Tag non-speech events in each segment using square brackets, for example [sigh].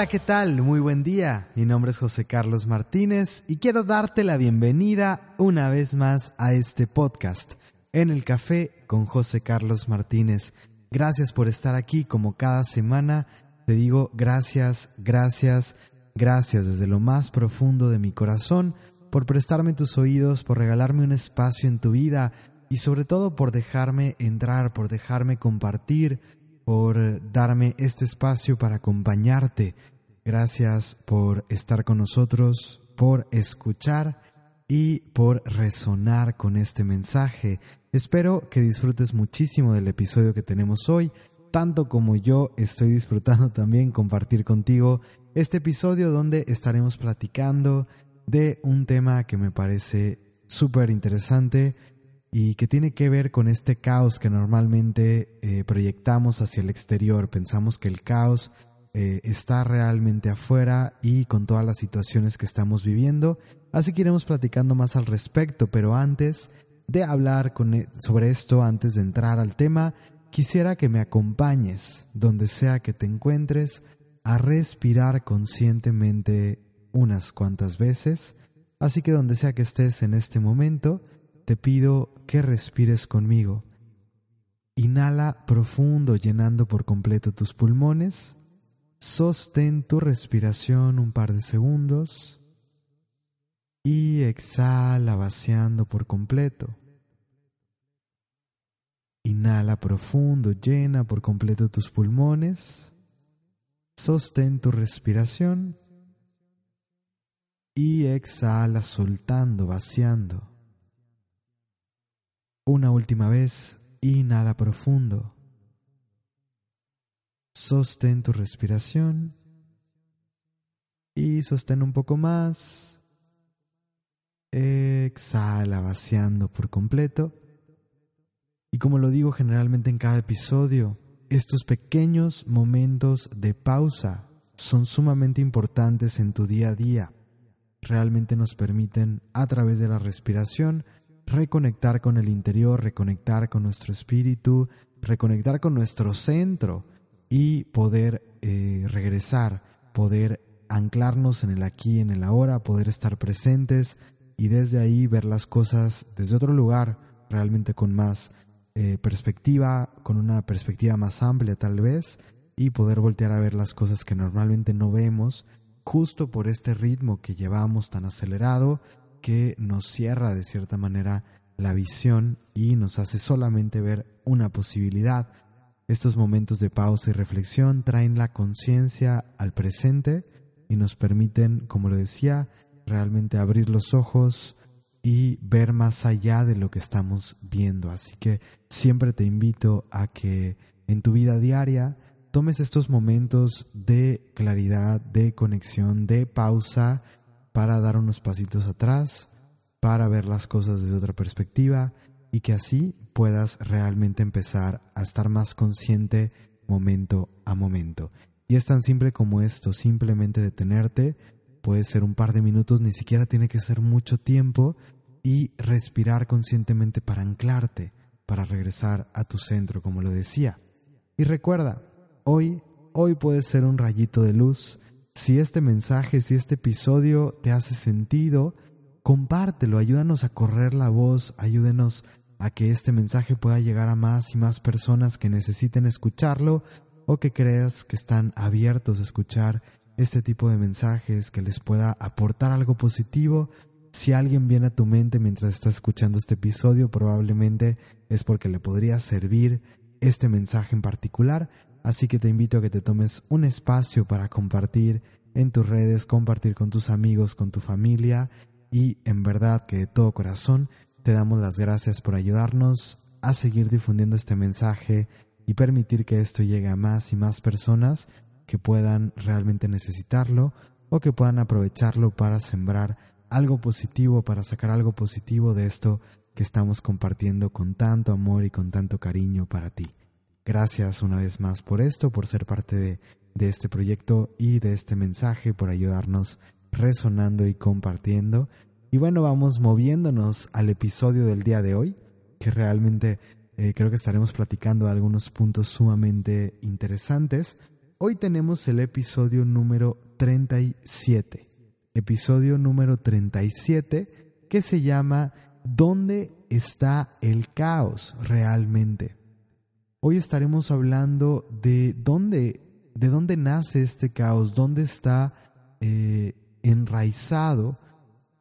Hola, ¿qué tal? Muy buen día. Mi nombre es José Carlos Martínez y quiero darte la bienvenida una vez más a este podcast, En el Café con José Carlos Martínez. Gracias por estar aquí como cada semana. Te digo gracias, gracias, gracias desde lo más profundo de mi corazón por prestarme tus oídos, por regalarme un espacio en tu vida y sobre todo por dejarme entrar, por dejarme compartir por darme este espacio para acompañarte. Gracias por estar con nosotros, por escuchar y por resonar con este mensaje. Espero que disfrutes muchísimo del episodio que tenemos hoy, tanto como yo estoy disfrutando [laughs] también compartir contigo este episodio donde estaremos platicando de un tema que me parece súper interesante y que tiene que ver con este caos que normalmente eh, proyectamos hacia el exterior. Pensamos que el caos eh, está realmente afuera y con todas las situaciones que estamos viviendo. Así que iremos platicando más al respecto, pero antes de hablar e, sobre esto, antes de entrar al tema, quisiera que me acompañes, donde sea que te encuentres, a respirar conscientemente unas cuantas veces. Así que donde sea que estés en este momento, te pido que respires conmigo. Inhala profundo llenando por completo tus pulmones. Sostén tu respiración un par de segundos. Y exhala vaciando por completo. Inhala profundo, llena por completo tus pulmones. Sostén tu respiración. Y exhala soltando, vaciando. Una última vez, inhala profundo. Sostén tu respiración y sostén un poco más. Exhala vaciando por completo. Y como lo digo generalmente en cada episodio, estos pequeños momentos de pausa son sumamente importantes en tu día a día. Realmente nos permiten, a través de la respiración, reconectar con el interior, reconectar con nuestro espíritu, reconectar con nuestro centro y poder eh, regresar, poder anclarnos en el aquí, en el ahora, poder estar presentes y desde ahí ver las cosas desde otro lugar, realmente con más eh, perspectiva, con una perspectiva más amplia tal vez, y poder voltear a ver las cosas que normalmente no vemos, justo por este ritmo que llevamos tan acelerado que nos cierra de cierta manera la visión y nos hace solamente ver una posibilidad. Estos momentos de pausa y reflexión traen la conciencia al presente y nos permiten, como lo decía, realmente abrir los ojos y ver más allá de lo que estamos viendo. Así que siempre te invito a que en tu vida diaria tomes estos momentos de claridad, de conexión, de pausa para dar unos pasitos atrás, para ver las cosas desde otra perspectiva y que así puedas realmente empezar a estar más consciente momento a momento. Y es tan simple como esto, simplemente detenerte, puede ser un par de minutos, ni siquiera tiene que ser mucho tiempo, y respirar conscientemente para anclarte, para regresar a tu centro, como lo decía. Y recuerda, hoy, hoy puede ser un rayito de luz si este mensaje, si este episodio te hace sentido, compártelo, ayúdanos a correr la voz, ayúdenos a que este mensaje pueda llegar a más y más personas que necesiten escucharlo o que creas que están abiertos a escuchar este tipo de mensajes que les pueda aportar algo positivo. Si alguien viene a tu mente mientras estás escuchando este episodio, probablemente es porque le podría servir este mensaje en particular Así que te invito a que te tomes un espacio para compartir en tus redes, compartir con tus amigos, con tu familia y en verdad que de todo corazón te damos las gracias por ayudarnos a seguir difundiendo este mensaje y permitir que esto llegue a más y más personas que puedan realmente necesitarlo o que puedan aprovecharlo para sembrar algo positivo, para sacar algo positivo de esto que estamos compartiendo con tanto amor y con tanto cariño para ti. Gracias una vez más por esto, por ser parte de, este proyecto y de este mensaje, por ayudarnos resonando y compartiendo. Y bueno, vamos moviéndonos al episodio del día de hoy, que realmente eh, creo que estaremos platicando de algunos puntos sumamente interesantes. hoy tenemos el episodio número 37. Episodio número 37 que se llama ¿Dónde está el caos realmente? Hoy estaremos hablando de dónde, de dónde nace este caos, dónde está eh, enraizado,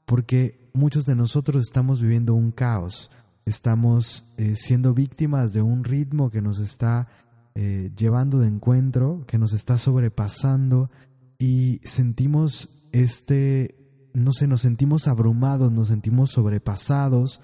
porque muchos de nosotros estamos viviendo un caos, estamos eh, siendo víctimas de un ritmo que nos está eh, llevando de encuentro, que nos está sobrepasando y sentimos este, no sé, nos sentimos abrumados, nos sentimos sobrepasados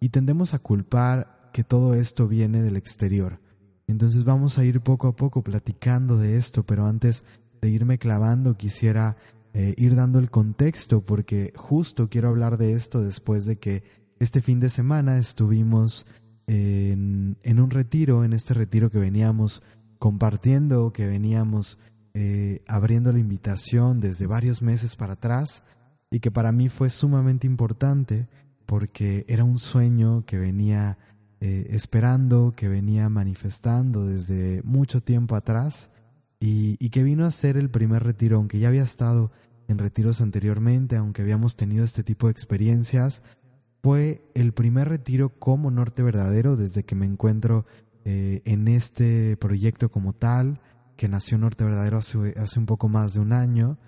y tendemos a culpar que todo esto viene del exterior. Entonces vamos a ir poco a poco platicando de esto, pero antes de irme clavando quisiera eh, ir dando el contexto porque justo quiero hablar de esto después de que este fin de semana estuvimos en, un retiro, en este retiro que veníamos compartiendo, que veníamos eh, abriendo la invitación desde varios meses para atrás y que para mí fue sumamente importante porque era un sueño que venía eh, esperando, que venía manifestando desde mucho tiempo atrás y, y, que vino a ser el primer retiro, aunque ya había estado en retiros anteriormente, aunque habíamos tenido este tipo de experiencias, fue el primer retiro como norte verdadero desde que me encuentro eh, en este proyecto como tal, que nació Norte Verdadero hace, hace un poco más de un año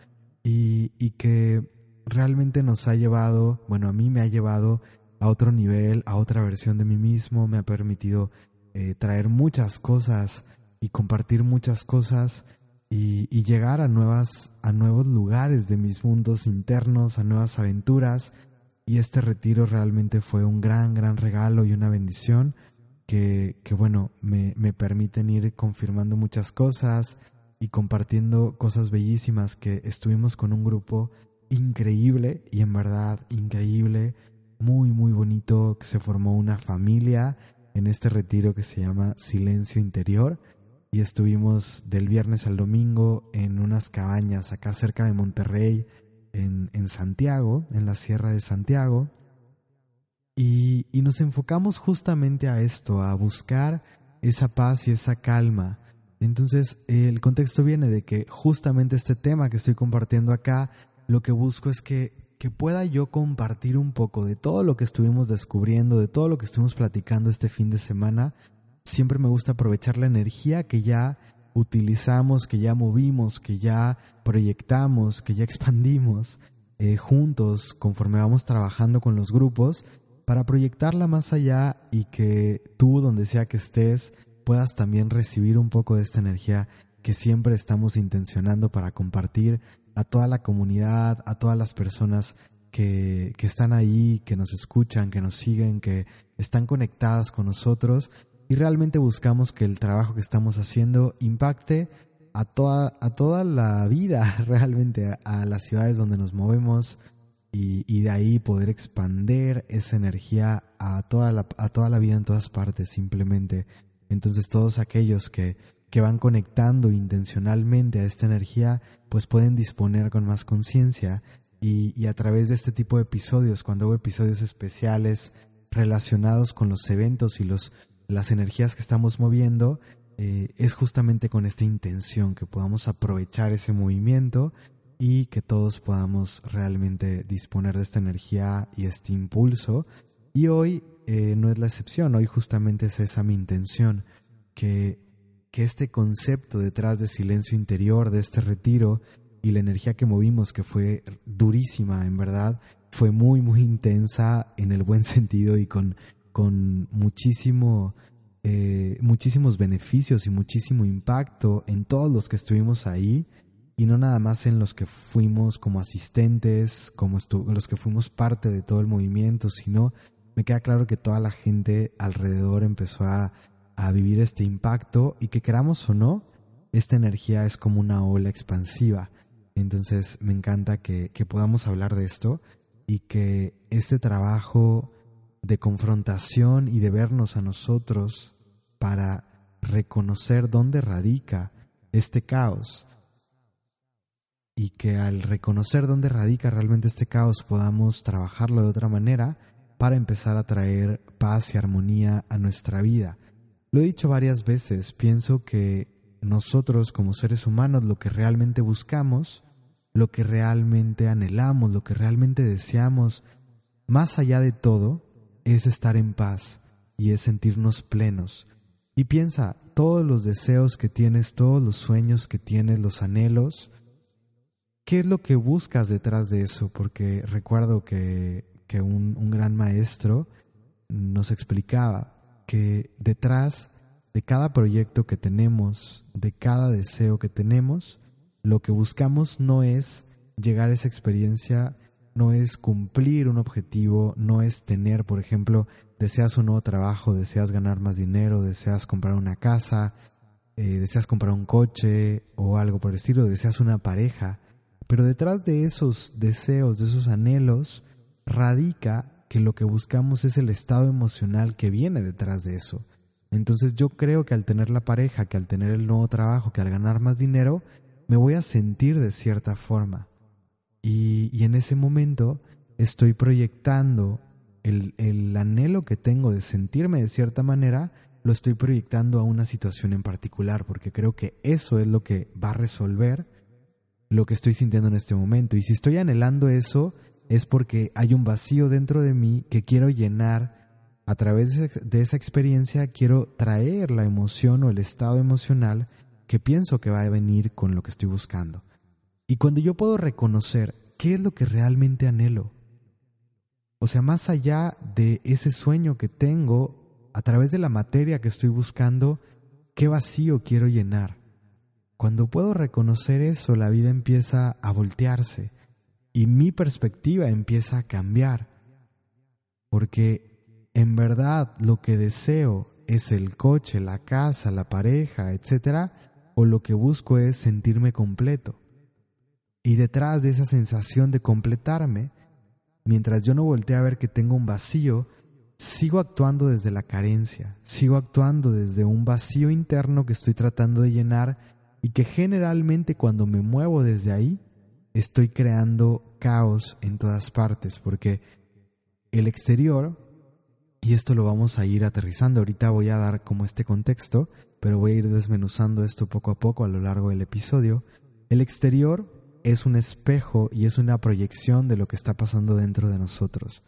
y, y que realmente nos ha llevado, bueno, a mí me ha llevado a otro nivel, a otra versión de mí mismo, me ha permitido eh, traer muchas cosas y compartir muchas cosas y, y, llegar a, nuevas, a nuevos lugares de mis mundos internos, a nuevas aventuras. Y este retiro realmente fue un gran, gran regalo y una bendición que, que bueno, me, me permiten ir confirmando muchas cosas y compartiendo cosas bellísimas que estuvimos con un grupo increíble y en verdad increíble muy, muy bonito que se formó una familia en este retiro que se llama Silencio Interior y estuvimos del viernes al domingo en unas cabañas acá cerca de Monterrey, en, en Santiago, en la Sierra de Santiago. Y, y nos enfocamos justamente a esto, a buscar esa paz y esa calma. Entonces, el contexto viene de que justamente este tema que estoy compartiendo acá, lo que busco es que que pueda yo compartir un poco de todo lo que estuvimos descubriendo, de todo lo que estuvimos platicando este fin de semana. Siempre me gusta aprovechar la energía que ya utilizamos, que ya movimos, que ya proyectamos, que ya [laughs] expandimos eh, juntos conforme vamos trabajando con los grupos para proyectarla más allá y que tú, donde sea que estés, puedas también recibir un poco de esta energía que siempre estamos intencionando para compartir a toda la comunidad, a todas las personas que, que, están ahí, que nos escuchan, que nos siguen, que están conectadas con nosotros y realmente buscamos que el trabajo que estamos haciendo impacte a toda, a toda la vida, [laughs] realmente a, las ciudades donde nos movemos y, y, de ahí poder expander esa energía a toda, la, a toda la vida en todas partes simplemente. Entonces todos aquellos que que van conectando intencionalmente a esta energía, pues pueden disponer con más conciencia y, a través de este tipo de episodios, cuando hago episodios especiales relacionados con los eventos y los, las energías que estamos moviendo, eh, es justamente con esta intención que podamos aprovechar ese movimiento y que todos podamos realmente disponer de esta energía y este impulso. Y hoy eh, no es la excepción, hoy justamente es esa mi intención, que que este concepto detrás de silencio interior, de este retiro y la energía que movimos, que fue durísima, en verdad, fue muy, muy intensa en el buen [laughs] sentido y con, con muchísimo, eh, muchísimos beneficios y muchísimo impacto en todos los que estuvimos ahí y no nada más en los que fuimos como asistentes, como los que fuimos parte de todo el movimiento, sino me queda claro que toda la gente alrededor empezó a a vivir este impacto y que queramos o no, esta energía es como una ola expansiva. Entonces me encanta que, podamos hablar de esto y que este trabajo de confrontación y de vernos a nosotros para reconocer dónde radica este caos y que al reconocer dónde radica realmente este caos podamos trabajarlo de otra manera para empezar a traer paz y armonía a nuestra vida. Lo he dicho varias veces, pienso que nosotros como seres humanos lo que realmente buscamos, lo que realmente anhelamos, lo que realmente deseamos, más allá de todo, es estar en paz y es sentirnos plenos. Y piensa, todos los deseos que tienes, todos los sueños que tienes, los anhelos, ¿qué es lo que buscas detrás de eso? Porque recuerdo que, un, un gran maestro nos explicaba que detrás de cada proyecto que tenemos, de cada deseo que tenemos, lo que buscamos no es llegar a esa experiencia, no es cumplir un objetivo, no es tener, por ejemplo, deseas un nuevo trabajo, deseas ganar más dinero, deseas comprar una casa, eh, deseas comprar un coche o algo por el estilo, deseas una pareja. Pero detrás de esos deseos, de esos anhelos, radica que lo que buscamos es el estado emocional que viene detrás de eso. Entonces yo creo que al tener la pareja, que al tener el nuevo trabajo, que al ganar más dinero, me voy a sentir de cierta forma. Y, y en ese momento estoy proyectando el, el anhelo que tengo de sentirme de cierta manera, lo estoy proyectando a una situación en particular, porque creo que eso es lo que va a resolver lo que estoy sintiendo en este momento. Y si estoy anhelando eso, es porque hay un vacío dentro de mí que quiero llenar a través de esa experiencia, quiero traer la emoción o el estado emocional que pienso que va a venir con lo que estoy buscando. Y cuando yo puedo reconocer qué es lo que realmente anhelo, o sea, más allá de ese sueño que tengo, a través de la materia que estoy buscando, qué vacío quiero llenar. Cuando puedo reconocer eso, la vida empieza a voltearse y mi perspectiva empieza a cambiar. Porque en verdad lo que deseo es el coche, la casa, la pareja, etc. O lo que busco es sentirme completo. Y detrás de esa sensación de completarme, mientras yo no volteo a ver que tengo un vacío, sigo actuando desde la carencia, sigo actuando desde un vacío interno que estoy tratando de llenar y que generalmente cuando me muevo desde ahí, estoy creando caos en todas partes, porque el exterior, y esto lo vamos a ir aterrizando, ahorita voy a dar como este contexto, pero voy a ir desmenuzando esto poco a poco a lo largo del episodio, el exterior es un espejo y es una proyección de lo que está pasando dentro de nosotros.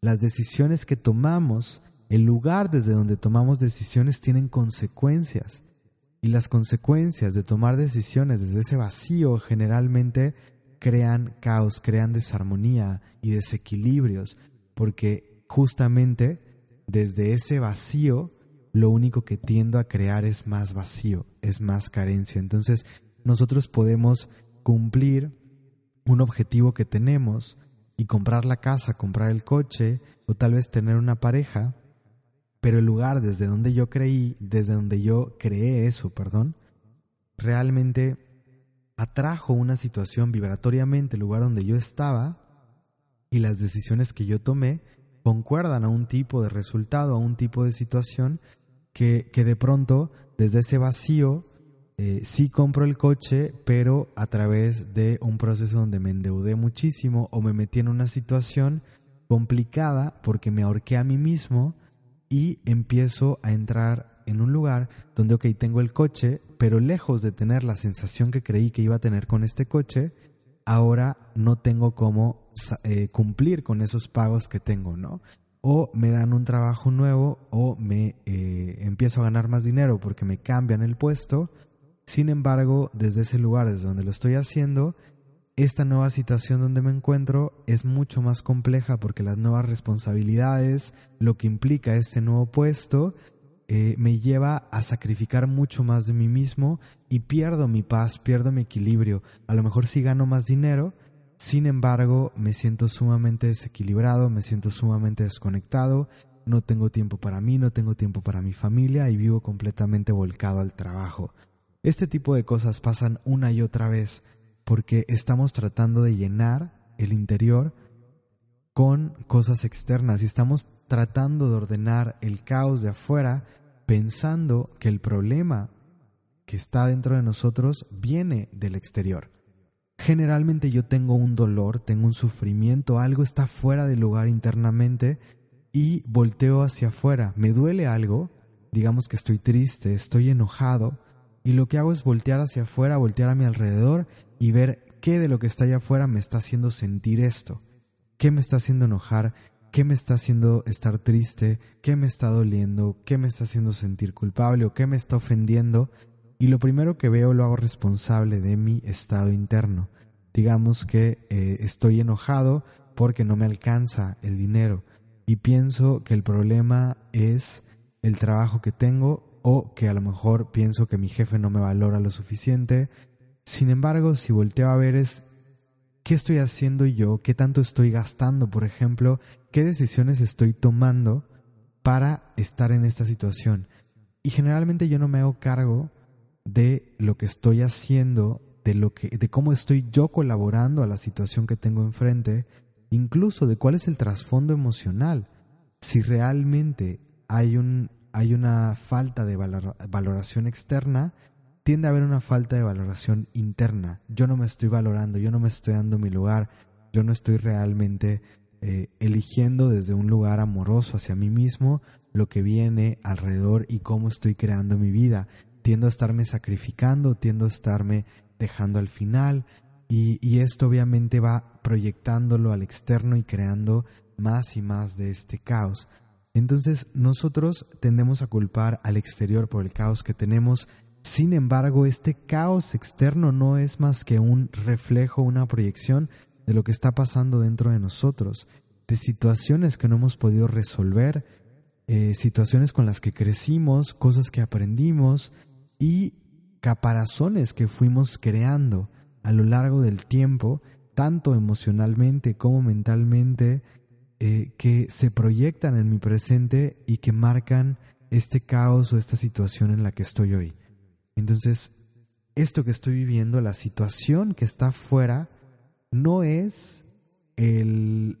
Las decisiones que tomamos, el lugar desde donde tomamos decisiones tienen consecuencias. Y las consecuencias de tomar decisiones desde ese vacío generalmente crean caos, crean desarmonía y desequilibrios, porque justamente desde ese vacío lo único que tiendo a crear es más vacío, es más carencia. Entonces nosotros podemos cumplir un objetivo que tenemos y comprar la casa, comprar el coche o tal vez tener una pareja, pero el lugar desde donde yo creí, desde donde yo creé eso, perdón, realmente atrajo una situación vibratoriamente el lugar donde yo estaba y las decisiones que yo tomé concuerdan a un tipo de resultado, a un tipo de situación que, que de pronto desde ese vacío eh, sí compro el coche, pero a través de un proceso donde me endeudé muchísimo o me metí en una situación complicada porque me ahorqué a mí mismo y empiezo a entrar en un lugar donde, tengo el coche, pero lejos de tener la sensación que creí que iba a tener con este coche, ahora no tengo cómo eh, cumplir con esos pagos que tengo, ¿no? O me dan un trabajo nuevo o me eh, empiezo a ganar más dinero porque me cambian el puesto. Sin embargo, desde ese lugar, desde donde lo estoy haciendo, esta nueva situación donde me encuentro es mucho más compleja porque las nuevas responsabilidades, lo que implica este nuevo puesto, eh, me lleva a sacrificar mucho más de mí mismo y pierdo mi paz, pierdo mi equilibrio. A lo mejor sí gano más dinero, sin embargo me siento sumamente desequilibrado, me siento sumamente desconectado, no tengo tiempo para mí, no tengo tiempo para mi familia y vivo completamente volcado al trabajo. Este tipo de cosas pasan una y otra vez porque estamos tratando de llenar el interior con cosas externas y estamos tratando de ordenar el caos de afuera pensando que el problema que está dentro de nosotros viene del exterior. Generalmente yo tengo un dolor, tengo un sufrimiento, algo está fuera del lugar internamente y volteo hacia afuera. Me duele algo, digamos que estoy triste, estoy enojado, y lo que hago es voltear hacia afuera, voltear a mi alrededor y ver qué de lo que está allá afuera me está haciendo sentir esto, qué me está haciendo enojar, qué me está haciendo estar triste, qué me está doliendo, qué me está haciendo sentir culpable o qué me está ofendiendo. Y lo primero que veo lo hago responsable de mi estado interno. Digamos que eh, estoy enojado porque no me alcanza el dinero y pienso que el problema es el trabajo que tengo o que a lo mejor pienso que mi jefe no me valora lo suficiente. Sin embargo, si volteo a ver es qué estoy haciendo yo, qué tanto estoy gastando, por ejemplo, qué decisiones estoy tomando para estar en esta situación. Y generalmente yo no me hago cargo de lo que estoy haciendo, de lo que de cómo estoy yo colaborando a la situación que tengo enfrente, incluso de cuál es el trasfondo emocional. Si realmente hay un hay una falta de valoración externa, tiende a haber una falta de valoración interna. Yo no me estoy valorando, yo no me estoy dando mi lugar, yo no estoy realmente eh, eligiendo desde un lugar amoroso hacia mí mismo lo que viene alrededor y cómo estoy creando mi vida. Tiendo a estarme sacrificando, tiendo a estarme dejando al final y, y esto obviamente va proyectándolo al externo y creando más y más de este caos. Entonces nosotros tendemos a culpar al exterior por el caos que tenemos sin embargo, este caos externo no es más que un reflejo, una proyección de lo que está pasando dentro de nosotros, de situaciones que no hemos podido resolver, eh, situaciones con las que crecimos, cosas que aprendimos y caparazones que fuimos creando a lo largo del tiempo, tanto emocionalmente como mentalmente, eh, que se proyectan en mi presente y que marcan este caos o esta situación en la que estoy hoy. Entonces, esto que estoy viviendo, la situación que está afuera, no es el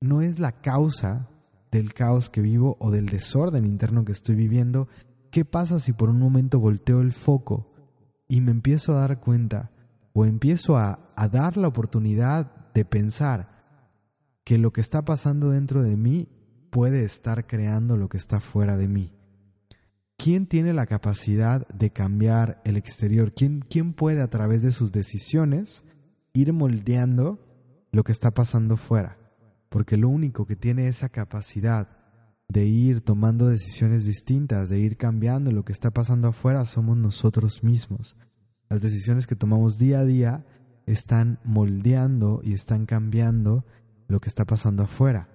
no es la causa del caos que vivo o del desorden interno que estoy viviendo. ¿Qué pasa si por un momento volteo el foco y me empiezo a dar cuenta o empiezo a, a dar la oportunidad de pensar que lo que está pasando dentro de mí puede estar creando lo que está fuera de mí? ¿Quién tiene la capacidad de cambiar el exterior? ¿Quién, ¿Quién puede a través de sus decisiones ir moldeando lo que está pasando fuera? Porque lo único que tiene esa capacidad de ir tomando decisiones distintas, de ir cambiando lo que está pasando afuera, somos nosotros mismos. Las decisiones que tomamos día a día están moldeando y están cambiando lo que está pasando afuera.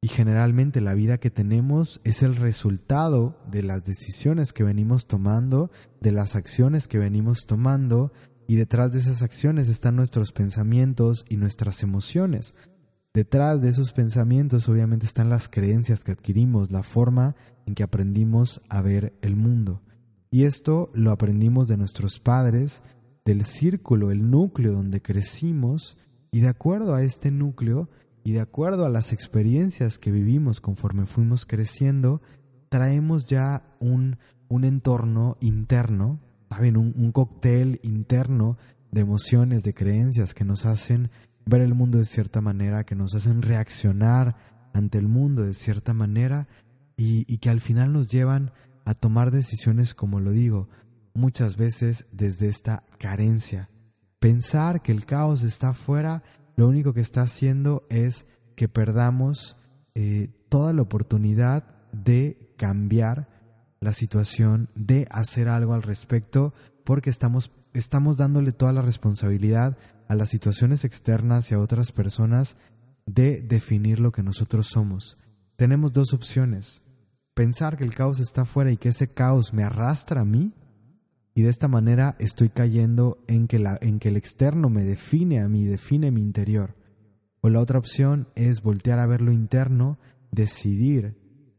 Y generalmente la vida que tenemos es el resultado de las decisiones que venimos tomando, de las acciones que venimos tomando, y detrás de esas acciones están nuestros pensamientos y nuestras emociones. Detrás de esos pensamientos obviamente están las creencias que adquirimos, la forma en que aprendimos a ver el mundo. Y esto lo aprendimos de nuestros padres, del círculo, el núcleo donde crecimos, y de acuerdo a este núcleo y de acuerdo a las experiencias que vivimos conforme fuimos creciendo, traemos ya un, un entorno interno, ¿saben? Un, un cóctel interno de emociones, de creencias que nos hacen ver el mundo de cierta manera, que nos hacen reaccionar ante el mundo de cierta manera y, y, que al final nos llevan a tomar decisiones, como lo digo, muchas veces desde esta carencia. Pensar que el caos está afuera lo único que está haciendo es que perdamos eh, toda la oportunidad de cambiar la situación, de hacer algo al respecto, porque estamos, estamos dándole toda la responsabilidad a las situaciones externas y a otras personas de definir lo que nosotros somos. Tenemos dos opciones. Pensar que el caos está afuera y que ese caos me arrastra a mí y de esta manera estoy cayendo en que, la, en que el externo me define a mí, define mi interior. O la otra opción es voltear a ver lo interno, decidir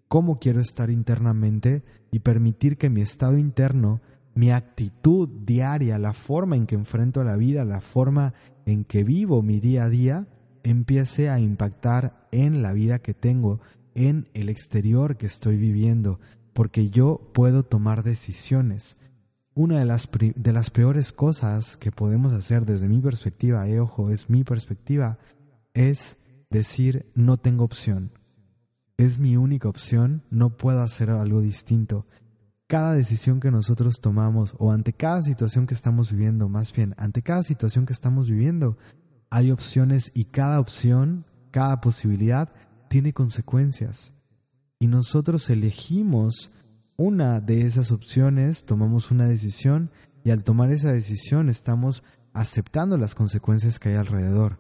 cómo quiero estar internamente y permitir que mi estado interno, mi actitud diaria, la forma en que enfrento la vida, la forma en que vivo mi día a día, empiece a impactar en la vida que tengo, en el exterior que estoy viviendo, porque yo puedo tomar decisiones una de las, de las peores cosas que podemos hacer desde mi perspectiva, eh, ojo, es mi perspectiva, es decir no tengo opción. Es mi única opción, no puedo hacer algo distinto. cada decisión que nosotros tomamos o ante cada situación que estamos viviendo, más bien, ante cada situación que estamos viviendo, hay opciones y cada opción, cada posibilidad tiene consecuencias. Y nosotros elegimos una de esas opciones, tomamos una decisión y al tomar esa decisión estamos aceptando las consecuencias que hay alrededor.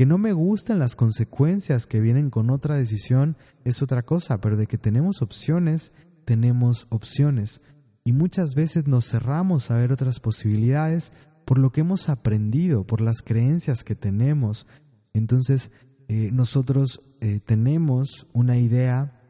Que no me gustan las consecuencias que vienen con otra decisión es otra cosa, pero de que tenemos opciones, tenemos opciones. Y muchas veces nos cerramos a ver otras posibilidades por lo que hemos aprendido, por las creencias que tenemos. Entonces, eh, nosotros eh, tenemos una idea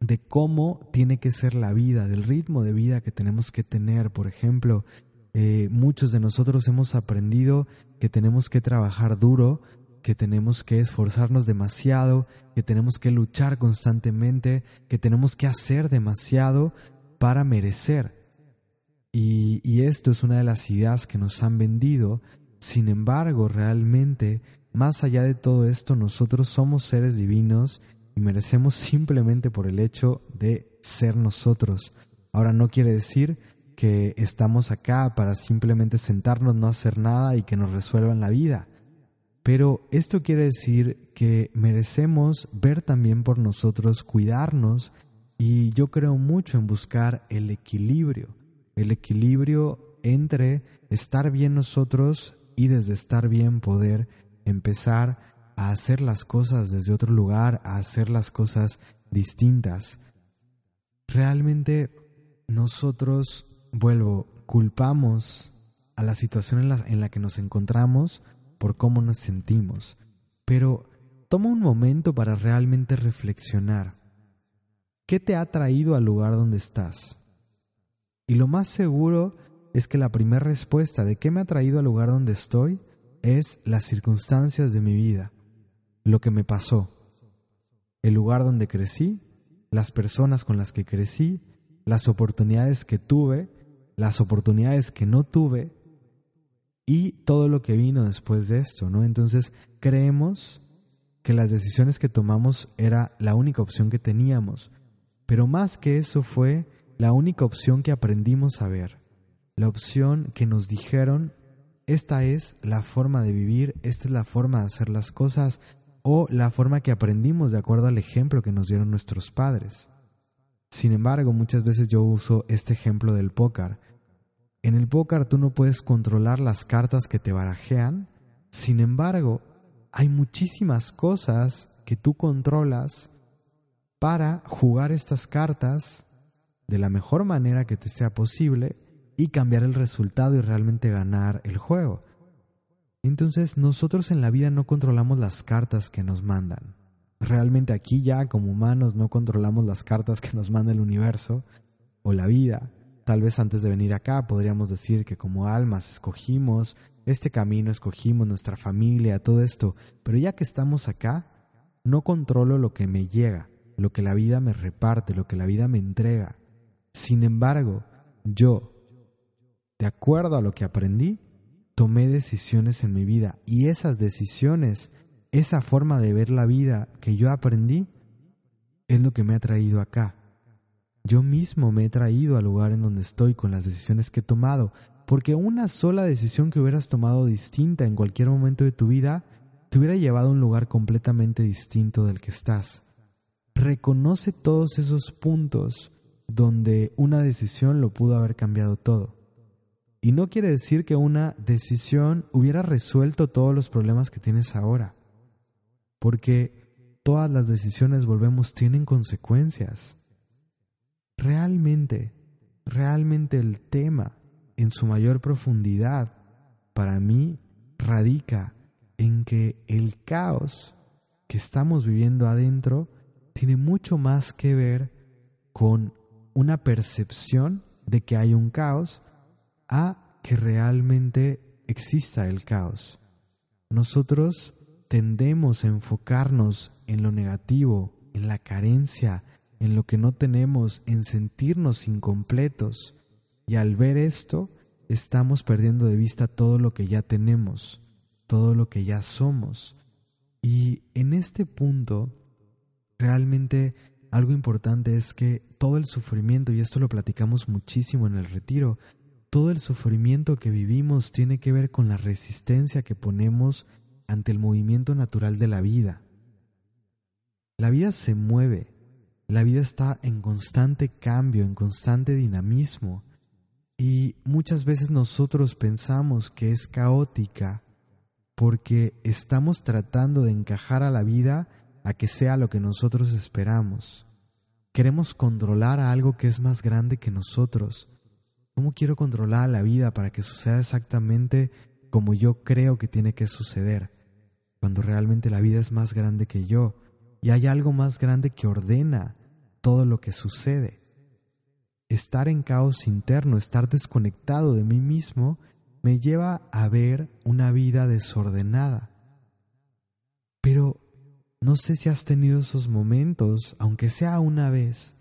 de cómo tiene que ser la vida, del ritmo de vida que tenemos que tener. Por ejemplo, eh, muchos de nosotros hemos aprendido que tenemos que trabajar duro, que tenemos que esforzarnos demasiado, que tenemos que luchar constantemente, que tenemos que hacer demasiado para merecer. Y, esto es una de las ideas que nos han vendido. Sin embargo, realmente, más allá de todo esto, nosotros somos seres divinos y merecemos simplemente por el hecho de ser nosotros. Ahora no quiere decir que estamos acá para simplemente sentarnos, no hacer nada y que nos resuelvan la vida. Pero esto quiere decir que merecemos ver también por nosotros, cuidarnos y yo creo mucho en buscar el equilibrio, el equilibrio entre estar bien nosotros y desde estar bien poder empezar a hacer las cosas desde otro lugar, a hacer las cosas distintas. Realmente nosotros vuelvo, culpamos a la situación en la, en la que nos encontramos por cómo nos sentimos, pero toma un momento para realmente reflexionar. ¿Qué te ha traído al lugar donde estás? Y lo más seguro es que la primera respuesta de qué me ha traído al lugar donde estoy es las circunstancias de mi vida, lo que me pasó, el lugar donde crecí, las personas con las que crecí, las oportunidades que tuve las oportunidades que no tuve y todo lo que vino después de esto, ¿no? Entonces creemos que las decisiones que tomamos era la única opción que teníamos, pero más que eso fue la única opción que aprendimos a ver, la opción que nos dijeron, esta es la forma de vivir, esta es la forma de hacer las cosas, o la forma que aprendimos de acuerdo al ejemplo que nos dieron nuestros padres. Sin embargo, muchas veces yo uso este ejemplo del póker. En el póker tú no puedes controlar las cartas que te barajean, sin embargo, hay muchísimas cosas que tú controlas para jugar estas cartas de la mejor manera que te sea posible y cambiar el resultado y realmente ganar el juego. Entonces nosotros en la vida no controlamos las cartas que nos mandan realmente aquí ya como humanos no controlamos las cartas que nos manda el universo o la vida. Tal vez antes de venir acá podríamos decir que como almas escogimos este camino, escogimos nuestra familia, todo esto, pero ya que estamos acá, no controlo lo que me llega, lo que la vida me reparte, lo que la vida me entrega. Sin embargo, yo, de acuerdo a lo que aprendí, tomé decisiones en mi vida y esas decisiones esa forma de ver la vida que yo aprendí es lo que me ha traído acá. Yo mismo me he traído al lugar en donde estoy con las decisiones que he tomado, porque una sola decisión que hubieras tomado distinta en cualquier momento de tu vida te hubiera llevado a un lugar completamente distinto del que estás. Reconoce todos esos puntos donde una decisión lo pudo haber cambiado todo. Y no quiere decir que una decisión hubiera resuelto todos los problemas que tienes ahora porque todas las decisiones, volvemos, tienen consecuencias. Realmente, realmente el tema en su mayor profundidad para mí radica en que el caos que estamos viviendo adentro tiene mucho más que ver con una percepción de que hay un caos a que realmente exista el caos. Nosotros tendemos a enfocarnos en lo negativo, en la carencia, en lo que no tenemos, en sentirnos incompletos. Y al ver esto, estamos perdiendo de vista todo lo que ya tenemos, todo lo que ya somos. Y en este punto, realmente algo importante es que todo el sufrimiento, y esto lo platicamos muchísimo en el retiro, todo el sufrimiento que vivimos tiene que ver con la resistencia que ponemos ante el movimiento natural de la vida. La vida se mueve, la vida está en constante cambio, en constante dinamismo, y muchas veces nosotros pensamos que es caótica porque estamos tratando de encajar a la vida a que sea lo que nosotros esperamos. Queremos controlar a algo que es más grande que nosotros. ¿Cómo quiero controlar a la vida para que suceda exactamente como yo creo que tiene que suceder? Cuando realmente la vida es más grande que yo y hay algo más grande que ordena todo lo que sucede. Estar en caos interno, estar desconectado de mí mismo, me lleva a ver una vida desordenada. Pero no sé si has tenido esos momentos, aunque sea una vez,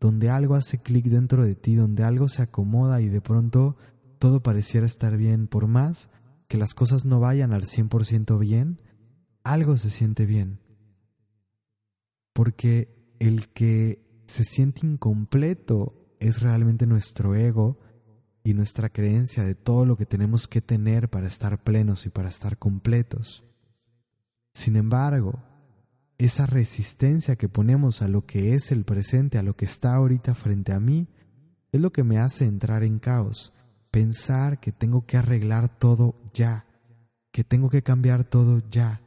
donde algo hace clic dentro de ti, donde algo se acomoda y de pronto todo pareciera estar bien, por más que las cosas no vayan al 100% bien, algo se siente bien. Porque el que se siente incompleto es realmente nuestro ego y nuestra creencia de todo lo que tenemos que tener para estar plenos y para estar completos. Sin embargo, esa resistencia que ponemos a lo que es el presente, a lo que está ahorita frente a mí, es lo que me hace entrar en caos, pensar que tengo que arreglar todo ya, que tengo que cambiar todo ya,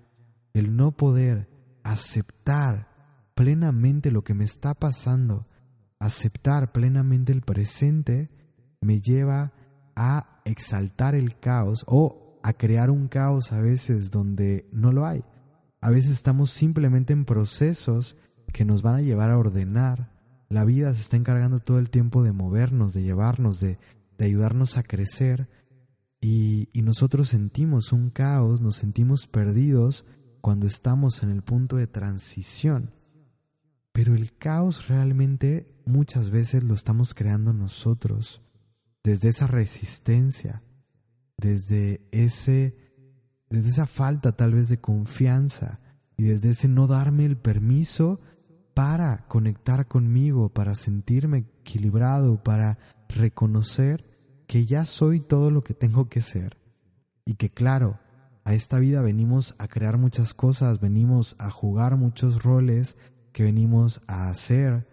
el no poder aceptar plenamente lo que me está pasando, aceptar plenamente el presente, me lleva a exaltar el caos o a crear un caos a veces donde no lo hay. A veces estamos simplemente en procesos que nos van a llevar a ordenar. La vida se está encargando todo el tiempo de movernos, de llevarnos, de, ayudarnos a crecer. y nosotros sentimos un caos, nos sentimos perdidos cuando estamos en el punto de transición. Pero el caos realmente muchas veces lo estamos creando nosotros, desde esa resistencia, desde ese desde esa falta tal vez de confianza y desde ese no darme el permiso para conectar conmigo, para sentirme equilibrado, para reconocer que ya soy todo lo que tengo que ser. Y que claro, a esta vida venimos a crear muchas cosas, venimos a jugar muchos roles, que venimos a hacer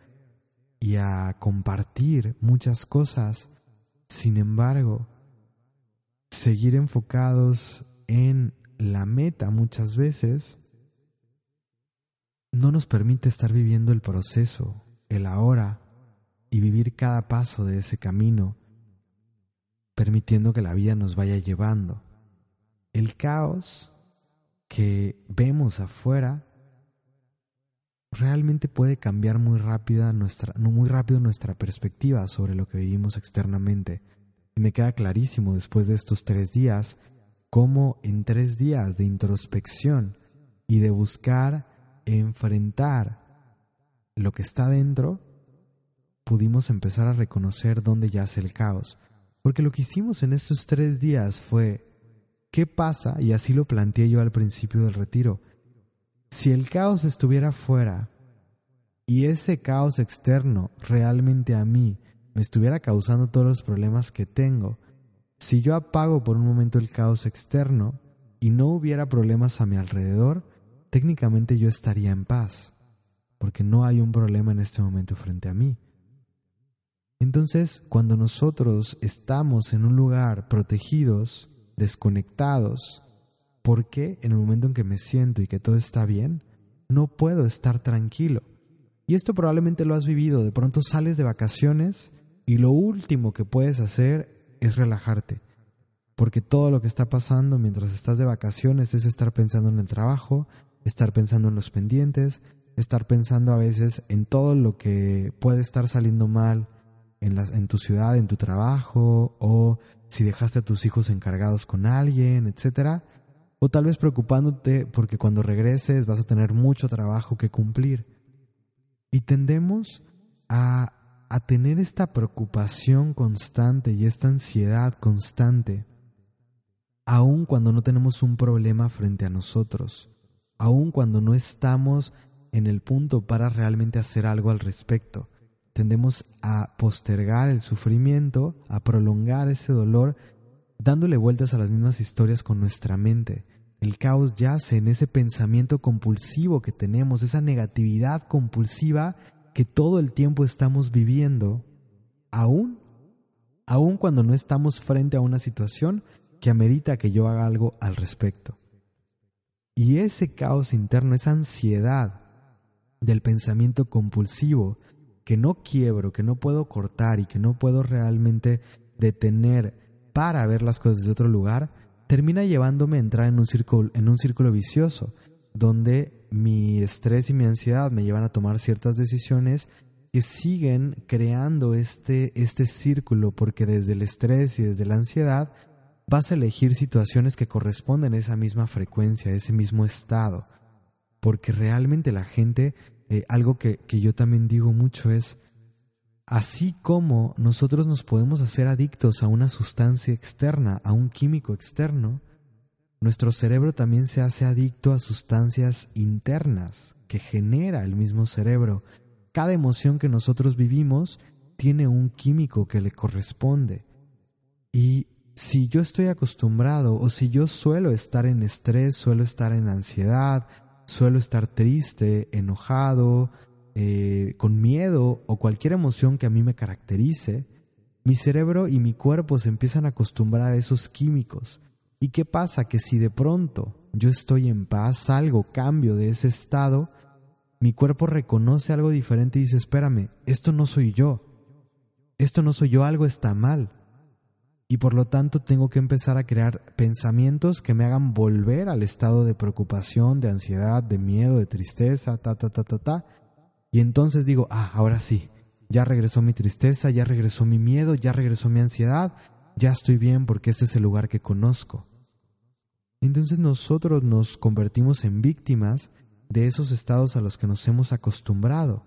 y a compartir muchas cosas. Sin embargo, seguir enfocados en la meta muchas veces no nos permite estar viviendo el proceso, el ahora, y vivir cada paso de ese camino, permitiendo que la vida nos vaya llevando. El caos que vemos afuera realmente puede cambiar muy rápida nuestra, muy rápido nuestra perspectiva sobre lo que vivimos externamente. Y me queda clarísimo después de estos tres días cómo en tres días de introspección y de buscar enfrentar lo que está dentro, pudimos empezar a reconocer dónde yace el caos. Porque lo que hicimos en estos tres días fue, ¿qué pasa? Y así lo planteé yo al principio del retiro si el caos estuviera fuera y ese caos externo realmente a mí me estuviera causando todos los problemas que tengo, si yo apago por un momento el caos externo y no hubiera problemas a mi alrededor, técnicamente yo estaría en paz, porque no hay un problema en este momento frente a mí. Entonces, cuando nosotros estamos en un lugar protegidos, desconectados, ¿Por qué en el momento en que me siento y que todo está bien, no puedo estar tranquilo? Y esto probablemente lo has vivido. De pronto sales de vacaciones y lo último que puedes hacer es relajarte. Porque todo lo que está pasando mientras estás de vacaciones es estar pensando en el trabajo, estar pensando en los pendientes, estar pensando a veces en todo lo que puede estar saliendo mal en, en tu ciudad, en tu trabajo, o si dejaste a tus hijos encargados con alguien, etcétera o tal vez preocupándote porque cuando regreses vas a tener mucho trabajo que cumplir. Y tendemos a, a tener esta preocupación constante y esta ansiedad constante, aun cuando no tenemos un problema frente a nosotros, aun cuando no estamos en el punto para realmente hacer algo al respecto. Tendemos a postergar el sufrimiento, a prolongar ese dolor, dándole vueltas a las mismas historias con nuestra mente. El caos yace en ese pensamiento compulsivo que tenemos, esa negatividad compulsiva que todo el tiempo estamos viviendo, aún, aún cuando no estamos frente a una situación que amerita que yo haga algo al respecto. Y ese caos interno, esa ansiedad del pensamiento compulsivo que no quiebro, que no puedo cortar y que no puedo realmente detener para ver las cosas desde otro lugar, termina llevándome a entrar en un círculo, en un círculo vicioso, donde mi estrés y mi ansiedad me llevan a tomar ciertas decisiones que siguen creando este, este círculo, porque desde el estrés y desde la ansiedad vas a elegir situaciones que corresponden a esa misma frecuencia, a ese mismo estado. Porque realmente la gente, eh, algo que, que yo también digo mucho es, así como nosotros nos podemos hacer adictos a una sustancia externa, a un químico externo, nuestro cerebro también se hace adicto a sustancias internas que genera el mismo cerebro. Cada emoción que nosotros vivimos tiene un químico que le corresponde. Y si yo estoy acostumbrado o si yo suelo estar en estrés, suelo estar en ansiedad, suelo estar triste, enojado, eh, con miedo o cualquier emoción que a mí me caracterice, mi cerebro y mi cuerpo se empiezan a acostumbrar a esos químicos. ¿Y qué pasa? Que si de pronto yo estoy en paz, salgo, cambio de ese estado, mi cuerpo reconoce algo diferente y dice, espérame, esto no soy yo, esto no soy yo, algo está mal y por lo tanto tengo que empezar a crear pensamientos que me hagan volver al estado de preocupación, de ansiedad, de miedo, de tristeza, ta, ta, ta, ta, ta. Y entonces digo, ah, ahora sí, ya regresó mi tristeza, ya regresó mi miedo, ya regresó mi ansiedad, ya estoy bien porque este es el lugar que conozco. Entonces nosotros nos convertimos en víctimas de esos estados a los que nos hemos acostumbrado.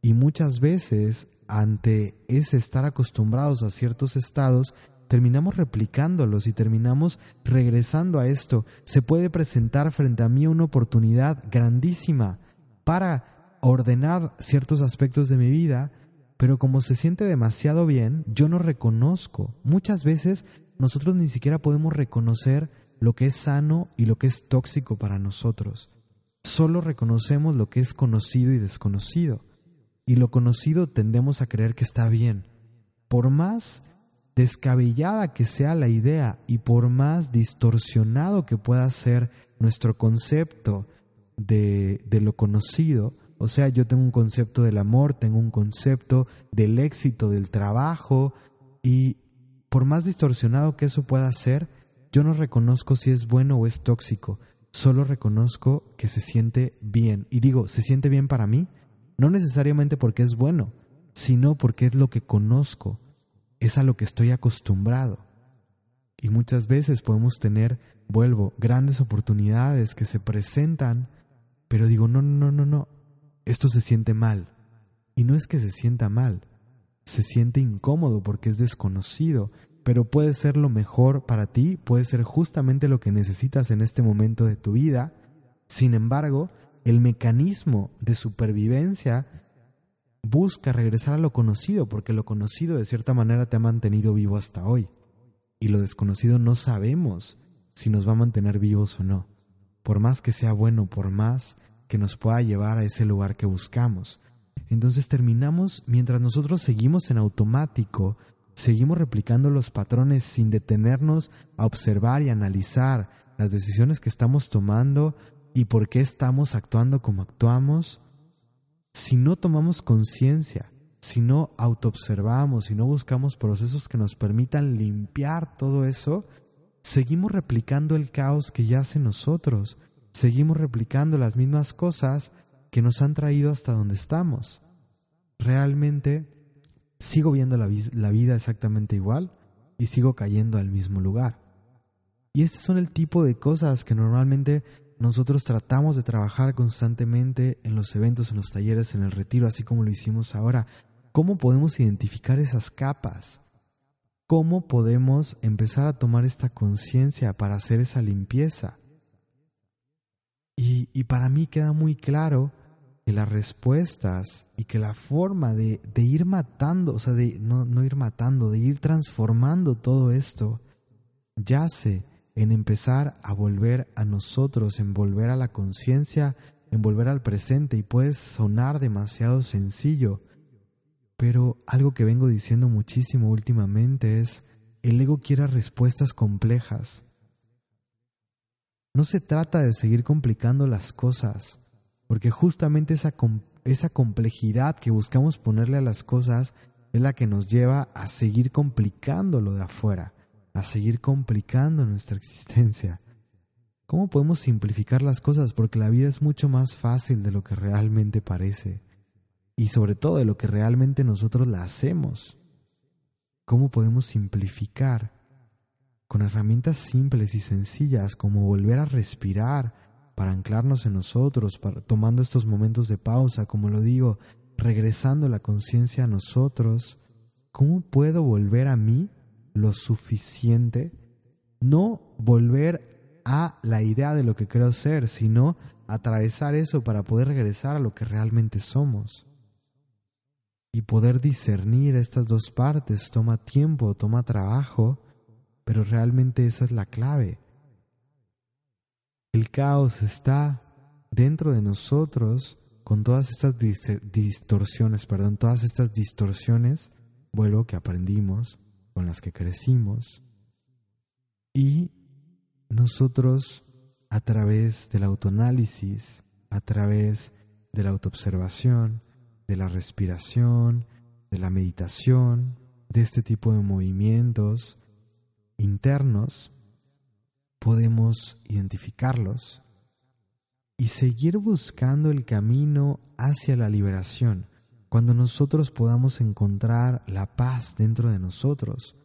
Y muchas veces ante ese estar acostumbrados a ciertos estados, terminamos replicándolos y terminamos regresando a esto. Se puede presentar frente a mí una oportunidad grandísima para ordenar ciertos aspectos de mi vida, pero como se siente demasiado bien, yo no reconozco. Muchas veces nosotros ni siquiera podemos reconocer lo que es sano y lo que es tóxico para nosotros. Solo reconocemos lo que es conocido y desconocido y lo conocido tendemos a creer que está bien. Por más descabellada que sea la idea y por más distorsionado que pueda ser nuestro concepto de, de, lo conocido, o sea, yo tengo un concepto del amor, tengo un concepto del éxito, del trabajo, y por más distorsionado que eso pueda ser, yo no reconozco si es bueno o es tóxico, solo reconozco que se siente bien. Y digo, ¿se siente bien para mí? no necesariamente porque es bueno, sino porque es lo que conozco, es a lo que estoy acostumbrado. Y muchas veces podemos tener, vuelvo, grandes oportunidades que se presentan, pero digo, no, no, no, no, esto se siente mal. Y no es que se sienta mal, se siente incómodo porque es desconocido, pero puede ser lo mejor para ti, puede ser justamente lo que necesitas en este momento de tu vida. Sin embargo, el mecanismo de supervivencia busca regresar a lo conocido, porque lo conocido de cierta manera te ha mantenido vivo hasta hoy. Y lo desconocido no sabemos si nos va a mantener vivos o no. Por más que sea bueno, por más que nos pueda llevar a ese lugar que buscamos. Entonces terminamos, mientras nosotros seguimos en automático, seguimos replicando los patrones sin detenernos a observar y analizar las decisiones que estamos tomando y por qué estamos actuando como actuamos, si no tomamos conciencia, si no autoobservamos, si no buscamos procesos que nos permitan limpiar todo eso, seguimos replicando el caos que yace en nosotros, seguimos replicando las mismas cosas que nos han traído hasta donde estamos. Realmente sigo viendo la, vida exactamente igual y sigo cayendo al mismo lugar. Y este son el tipo de cosas que normalmente nosotros tratamos de trabajar constantemente en los eventos, en los talleres, en el retiro, así como lo hicimos ahora. ¿Cómo podemos identificar esas capas? ¿Cómo podemos empezar a tomar esta conciencia para hacer esa limpieza? Y, para mí queda muy claro que las respuestas y que la forma de, ir matando, o sea, de no ir matando, de ir transformando todo esto, yace en empezar a volver a nosotros, en volver a la conciencia, en volver al presente y puede sonar demasiado sencillo, pero algo que vengo diciendo muchísimo últimamente es, el ego quiere respuestas complejas. No se trata de seguir complicando las cosas, porque justamente esa, esa complejidad que buscamos ponerle a las cosas es la que nos lleva a seguir complicando lo de afuera a seguir complicando nuestra existencia. ¿Cómo podemos simplificar las cosas? Porque la vida es mucho más fácil de lo que realmente parece y sobre todo de lo que realmente nosotros la hacemos. ¿Cómo podemos simplificar? Con herramientas simples y sencillas como volver a respirar para anclarnos en nosotros, tomando estos momentos de pausa, como lo digo, regresando la conciencia a nosotros. ¿Cómo puedo volver a mí lo suficiente, no volver a la idea de lo que creo ser, sino atravesar eso para poder regresar a lo que realmente somos. Y poder discernir estas dos partes toma tiempo, toma trabajo, pero realmente esa es la clave. El caos está dentro de nosotros con todas estas distorsiones, perdón, todas estas distorsiones, vuelvo que aprendimos, con las que crecimos y nosotros a través del autoanálisis, a través de la autoobservación, de la respiración, de la meditación, de este tipo de movimientos internos, podemos identificarlos y seguir buscando el camino hacia la liberación, cuando nosotros podamos encontrar la paz dentro de nosotros.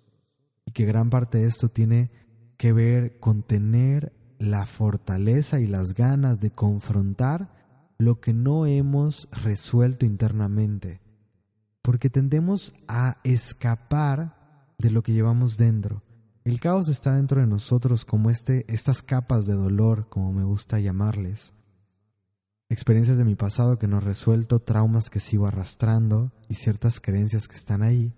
Y que gran parte de esto tiene que ver con tener la fortaleza y las ganas de confrontar lo que no hemos resuelto internamente. Porque tendemos a escapar de lo que llevamos dentro. El caos está dentro de nosotros como este, estas capas de dolor, como me gusta llamarles experiencias de mi pasado que no he resuelto, traumas que sigo arrastrando y ciertas creencias que están ahí.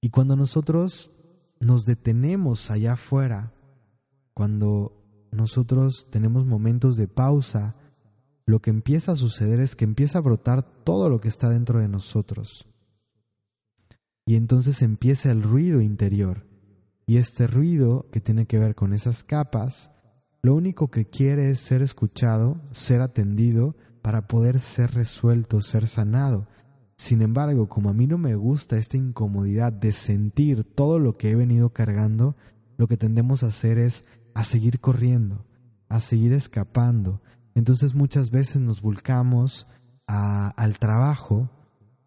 Y cuando nosotros nos detenemos allá afuera, cuando nosotros tenemos momentos de pausa, lo que empieza a suceder es que empieza a brotar todo lo que está dentro de nosotros. Y entonces empieza el ruido interior. Y este ruido que tiene que ver con esas capas lo único que quiere es ser escuchado, ser atendido, para poder ser resuelto, ser sanado. Sin embargo, como a mí no me gusta esta incomodidad de sentir todo lo que he venido cargando, lo que tendemos a hacer es a seguir corriendo, a seguir escapando. Entonces muchas veces nos volcamos al trabajo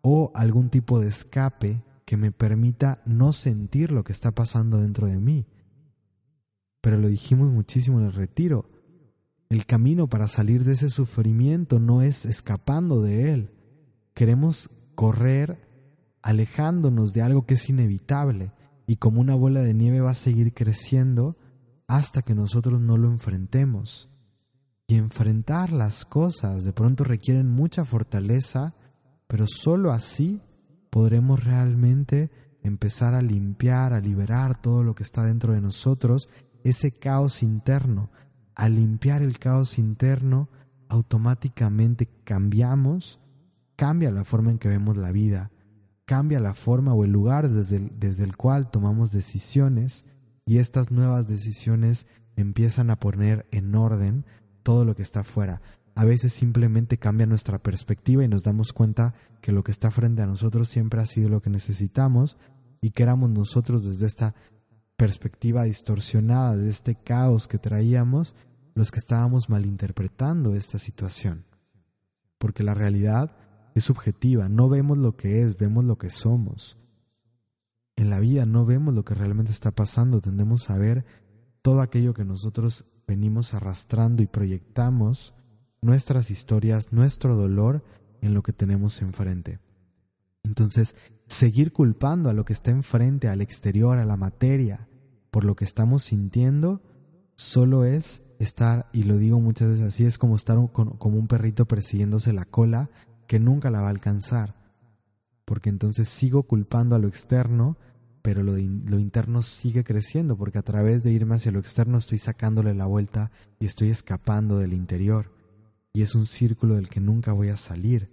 o algún tipo de escape que me permita no sentir lo que está pasando dentro de mí pero lo dijimos muchísimo en el retiro. El camino para salir de ese sufrimiento no es escapando de él. Queremos correr alejándonos de algo que es inevitable y como una bola de nieve va a seguir creciendo hasta que nosotros no lo enfrentemos. Y enfrentar las cosas de pronto requieren mucha fortaleza, pero sólo así podremos realmente empezar a limpiar, a liberar todo lo que está dentro de nosotros ese caos interno. Al limpiar el caos interno, automáticamente cambiamos, cambia la forma en que vemos la vida, cambia la forma o el lugar desde el, desde el cual tomamos decisiones y estas nuevas decisiones empiezan a poner en orden todo lo que está afuera. A veces simplemente cambia nuestra perspectiva y nos damos cuenta que lo que está frente a nosotros siempre ha sido lo que necesitamos y que éramos nosotros desde esta perspectiva distorsionada de este caos que traíamos los que estábamos malinterpretando esta situación. Porque la realidad es subjetiva, no vemos lo que es, vemos lo que somos. En la vida no vemos lo que realmente está pasando, tendemos a ver todo aquello que nosotros venimos arrastrando y proyectamos nuestras historias, nuestro dolor en lo que tenemos enfrente. Entonces, seguir culpando a lo que está enfrente, al exterior, a la materia, por lo que estamos sintiendo, solo es estar, y lo digo muchas veces así, es como estar como un perrito persiguiéndose la cola que nunca la va a alcanzar. Porque entonces sigo culpando a lo externo, pero lo, lo interno sigue creciendo, porque a través de irme hacia lo externo estoy sacándole la vuelta y estoy escapando del interior. Y es un círculo del que nunca voy a salir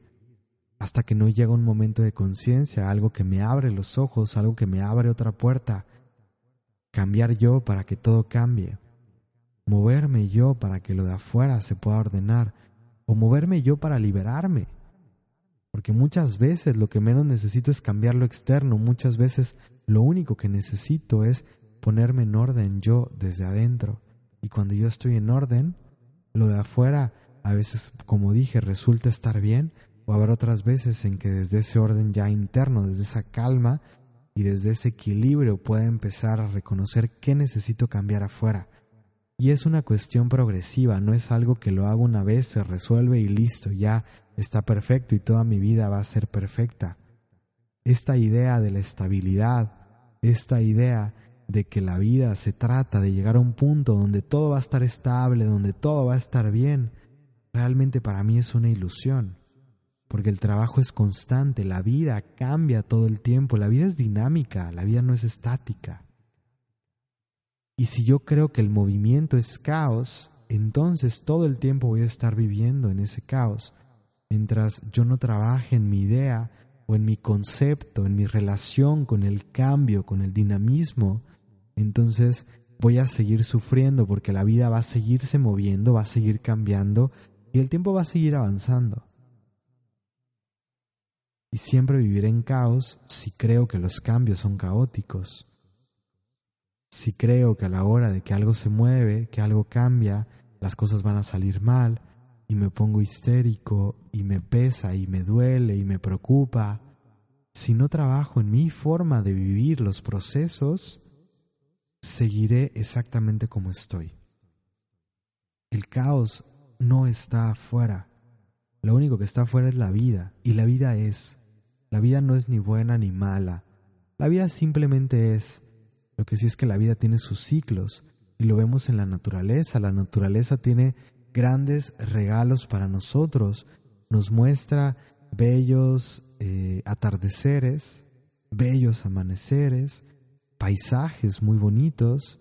hasta que no llega un momento de conciencia, algo que me abre los ojos, algo que me abre otra puerta. Cambiar yo para que todo cambie. Moverme yo para que lo de afuera se pueda ordenar. O moverme yo para liberarme. Porque muchas veces lo que menos necesito es cambiar lo externo. Muchas veces lo único que necesito es ponerme en orden yo desde adentro. Y cuando yo estoy en orden, lo de afuera a veces, como dije, resulta estar bien, o habrá otras veces en que desde ese orden ya interno, desde esa calma y desde ese equilibrio pueda empezar a reconocer qué necesito cambiar afuera. Y es una cuestión progresiva, no es algo que lo hago una vez, se resuelve y listo, ya está perfecto y toda mi vida va a ser perfecta. Esta idea de la estabilidad, esta idea de que la vida se trata de llegar a un punto donde todo va a estar estable, donde todo va a estar bien, realmente para mí es una ilusión porque el trabajo es constante, la vida cambia todo el tiempo, la vida es dinámica, la vida no es estática. Y si yo creo que el movimiento es caos, entonces todo el tiempo voy a estar viviendo en ese caos, mientras yo no trabaje en mi idea o en mi concepto, en mi relación con el cambio, con el dinamismo, entonces voy a seguir sufriendo porque la vida va a seguirse moviendo, va a seguir cambiando y el tiempo va a seguir avanzando y siempre viviré en caos si creo que los cambios son caóticos. Si creo que a la hora de que algo se mueve, que algo cambia, las cosas van a salir mal y me pongo histérico y me pesa y me duele y me preocupa, si no trabajo en mi forma de vivir los procesos, seguiré exactamente como estoy. El caos no está afuera. Lo único que está afuera es la vida, y la vida es. La vida no es ni buena ni mala. La vida simplemente es. Lo que sí es que la vida tiene sus ciclos y lo vemos en la naturaleza. La naturaleza tiene grandes regalos para nosotros. Nos muestra bellos eh, atardeceres, bellos amaneceres, paisajes muy bonitos,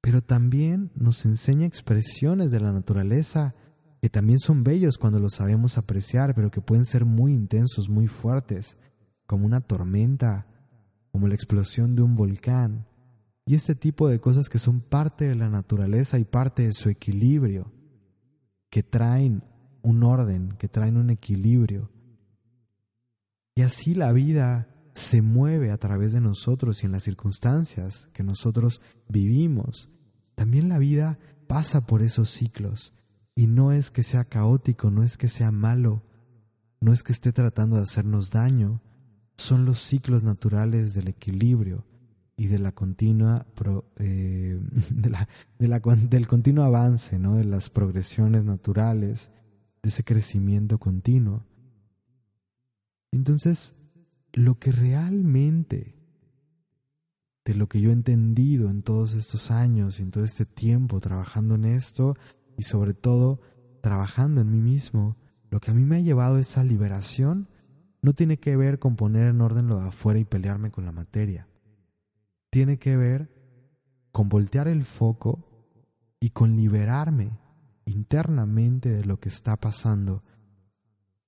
pero también nos enseña expresiones de la naturaleza que también son bellos cuando los sabemos apreciar, pero que pueden ser muy intensos, muy fuertes, como una tormenta, como la explosión de un volcán, y este tipo de cosas que son parte de la naturaleza y parte de su equilibrio, que traen un orden, que traen un equilibrio. Y así la vida se mueve a través de nosotros y en las circunstancias que nosotros vivimos. También la vida pasa por esos ciclos y no es que sea caótico, no es que sea malo, no es que esté tratando de hacernos daño, son los ciclos naturales del equilibrio y de la continua eh, [laughs] del continuo avance, ¿no? de las progresiones naturales, de ese crecimiento continuo. Entonces, lo que realmente de lo que yo he entendido en todos estos años en todo este tiempo trabajando en esto y sobre todo trabajando en mí mismo, lo que a mí me ha llevado a esa liberación no tiene que ver con poner en orden lo de afuera y pelearme con la materia. Tiene que ver con voltear el foco y con liberarme internamente de lo que está pasando,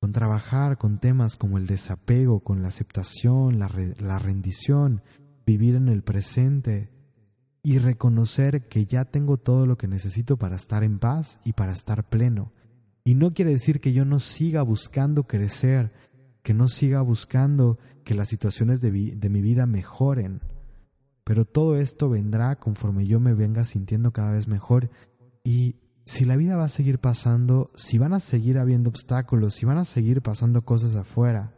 con trabajar con temas como el desapego, con la aceptación, la, rendición, vivir en el presente, y reconocer que ya tengo todo lo que necesito para estar en paz y para estar pleno. Y no quiere decir que yo no siga buscando crecer, que no siga buscando que las situaciones de, mi vida mejoren. Pero todo esto vendrá conforme yo me venga sintiendo cada vez mejor. Y si la vida va a seguir pasando, si van a seguir habiendo obstáculos, si van a seguir pasando cosas afuera,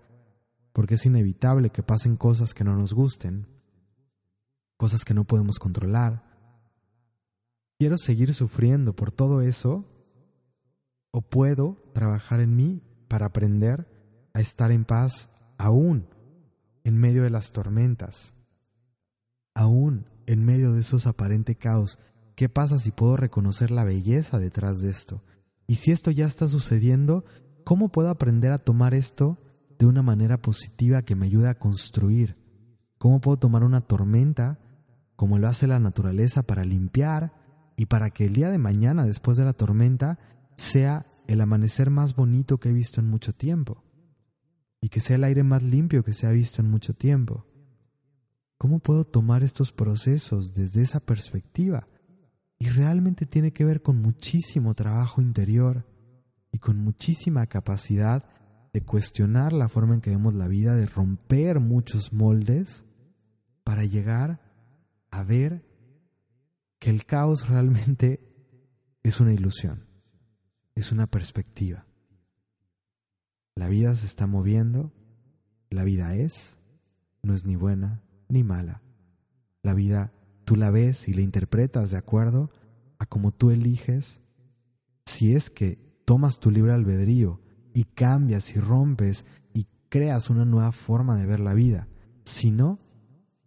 porque es inevitable que pasen cosas que no nos gusten, cosas que no podemos controlar. ¿Quiero seguir sufriendo por todo eso? ¿O puedo trabajar en mí para aprender a estar en paz aún en medio de las tormentas? Aún en medio de esos aparente caos ¿Qué pasa si puedo reconocer la belleza detrás de esto? Y si esto ya está sucediendo, ¿cómo puedo aprender a tomar esto de una manera positiva que me ayude a construir? ¿Cómo puedo tomar una tormenta, como lo hace la naturaleza, para limpiar y para que el día de mañana, después de la tormenta, sea el amanecer más bonito que he visto en mucho tiempo? Y que sea el aire más limpio que se ha visto en mucho tiempo. ¿Cómo puedo tomar estos procesos desde esa perspectiva? Y realmente tiene que ver con muchísimo trabajo interior y con muchísima capacidad de cuestionar la forma en que vemos la vida, de romper muchos moldes para llegar a ver que el caos realmente es una ilusión, es una perspectiva. La vida se está moviendo, la vida es, no es ni buena ni mala. La vida tú la ves y la interpretas de acuerdo a como tú eliges. Si es que tomas tu libre albedrío y cambias y rompes y creas una nueva forma de ver la vida. Si no,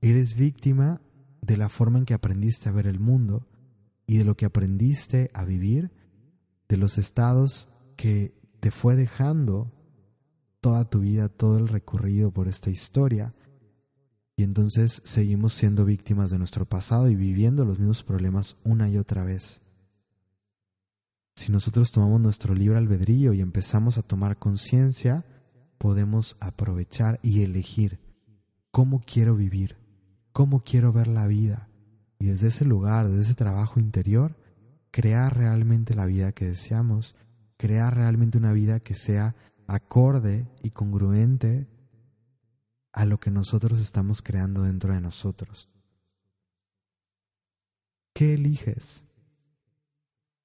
eres víctima de la forma en que aprendiste a ver el mundo y de lo que aprendiste a vivir, de los estados que te fue dejando toda tu vida, todo el recorrido por esta historia, y entonces seguimos siendo víctimas de nuestro pasado y viviendo los mismos problemas una y otra vez. Si nosotros tomamos nuestro libre albedrío y empezamos a tomar conciencia, podemos aprovechar y elegir cómo quiero vivir, cómo quiero ver la vida y desde ese lugar, desde ese trabajo interior, crear realmente la vida que deseamos, crear realmente una vida que sea acorde y congruente a lo que nosotros estamos creando dentro de nosotros. ¿Qué eliges?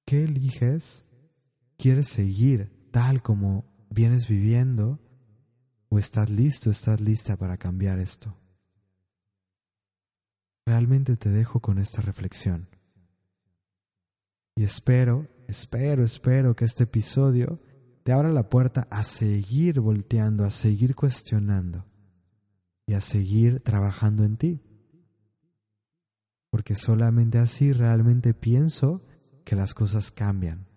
¿Qué eliges? ¿Quieres seguir tal como vienes viviendo? ¿O estás listo, estás lista para cambiar esto? Realmente te dejo con esta reflexión. Y espero, espero, espero que este episodio te abra la puerta a seguir volteando, a seguir cuestionando y a seguir trabajando en ti. Porque solamente así realmente pienso que las cosas cambian.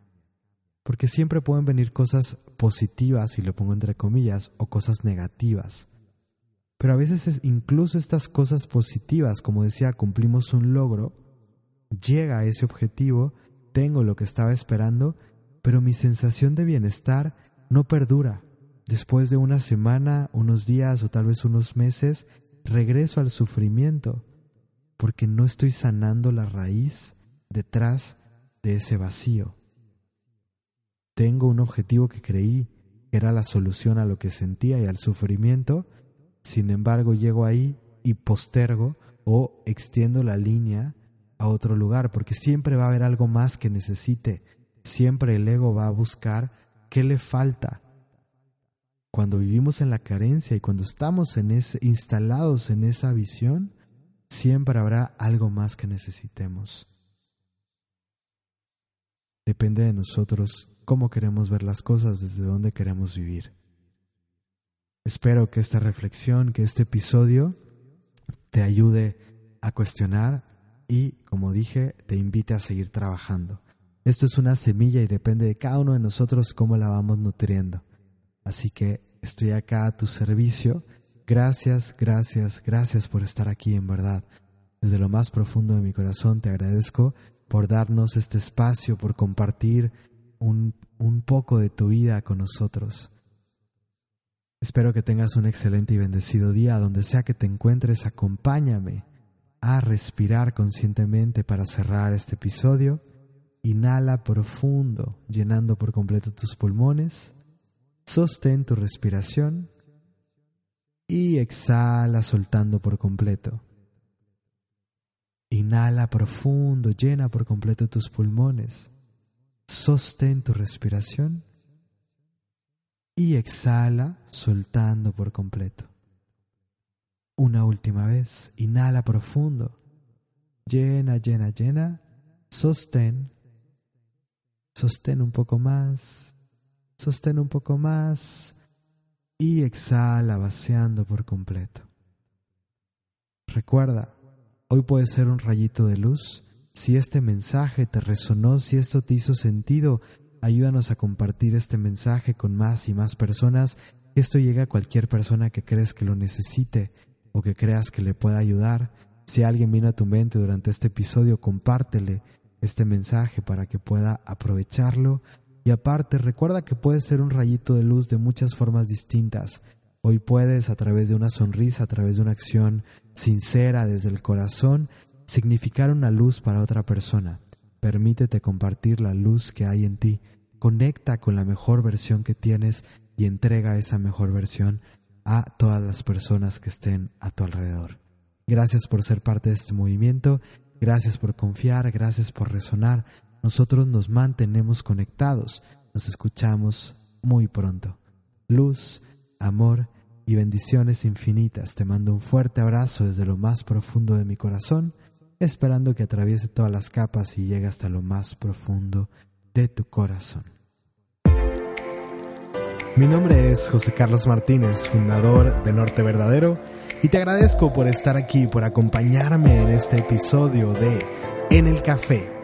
Porque siempre pueden venir cosas positivas, y lo pongo entre comillas, o cosas negativas. Pero a veces incluso estas cosas positivas, como decía, cumplimos un logro, llega a ese objetivo, tengo lo que estaba esperando, pero mi sensación de bienestar no perdura. Después de una semana, unos días o tal vez unos meses, regreso al sufrimiento, porque no estoy sanando la raíz detrás de ese vacío. Tengo un objetivo que creí que era la solución a lo que sentía y al sufrimiento, sin embargo llego ahí y postergo o extiendo la línea a otro lugar, porque siempre va a haber algo más que necesite, siempre el ego va a buscar qué le falta, cuando vivimos en la carencia y cuando estamos en ese, instalados en esa visión, siempre habrá algo más que necesitemos. Depende de nosotros cómo queremos ver las cosas, desde dónde queremos vivir. Espero que esta reflexión, que este episodio te ayude a cuestionar y, como dije, te invite a seguir trabajando. Esto es una semilla y depende de cada uno de nosotros cómo la vamos nutriendo. Así que estoy acá a tu servicio. Gracias, gracias, gracias por estar aquí en verdad. Desde lo más profundo de mi corazón te agradezco por darnos este espacio, por compartir un, un poco de tu vida con nosotros. Espero que tengas un excelente y bendecido día. Donde sea que te encuentres, acompáñame a respirar conscientemente para cerrar este episodio. Inhala profundo, llenando por completo tus pulmones. Sostén tu respiración y exhala soltando por completo. Inhala profundo, llena por completo tus pulmones. Sostén tu respiración y exhala soltando por completo. Una última vez, inhala profundo, llena, llena, llena, sostén, sostén un poco más, Sostén un poco más y exhala vaciando por completo. Recuerda, hoy puede ser un rayito de luz Si este mensaje te resonó, si esto te hizo sentido, ayúdanos a compartir este mensaje con más y más personas. Esto llegue a cualquier persona que crees que lo necesite o que creas que le pueda ayudar. Si alguien vino a tu mente durante este episodio, compártele este mensaje para que pueda aprovecharlo. Y aparte, recuerda que puedes ser un rayito de luz de muchas formas distintas. Hoy puedes, a través de una sonrisa, a través de una acción sincera desde el corazón, significar una luz para otra persona. Permítete compartir la luz que hay en ti. Conecta con la mejor versión que tienes y entrega esa mejor versión a todas las personas que estén a tu alrededor. Gracias por ser parte de este movimiento, gracias por confiar, gracias por resonar. Nosotros nos mantenemos conectados, nos escuchamos muy pronto. Luz, amor y bendiciones infinitas. Te mando un fuerte abrazo desde lo más profundo de mi corazón, esperando que atraviese todas las capas y llegue hasta lo más profundo de tu corazón. Mi nombre es José Carlos Martínez, fundador de Norte Verdadero, y te agradezco por estar aquí, por acompañarme en este episodio de En el Café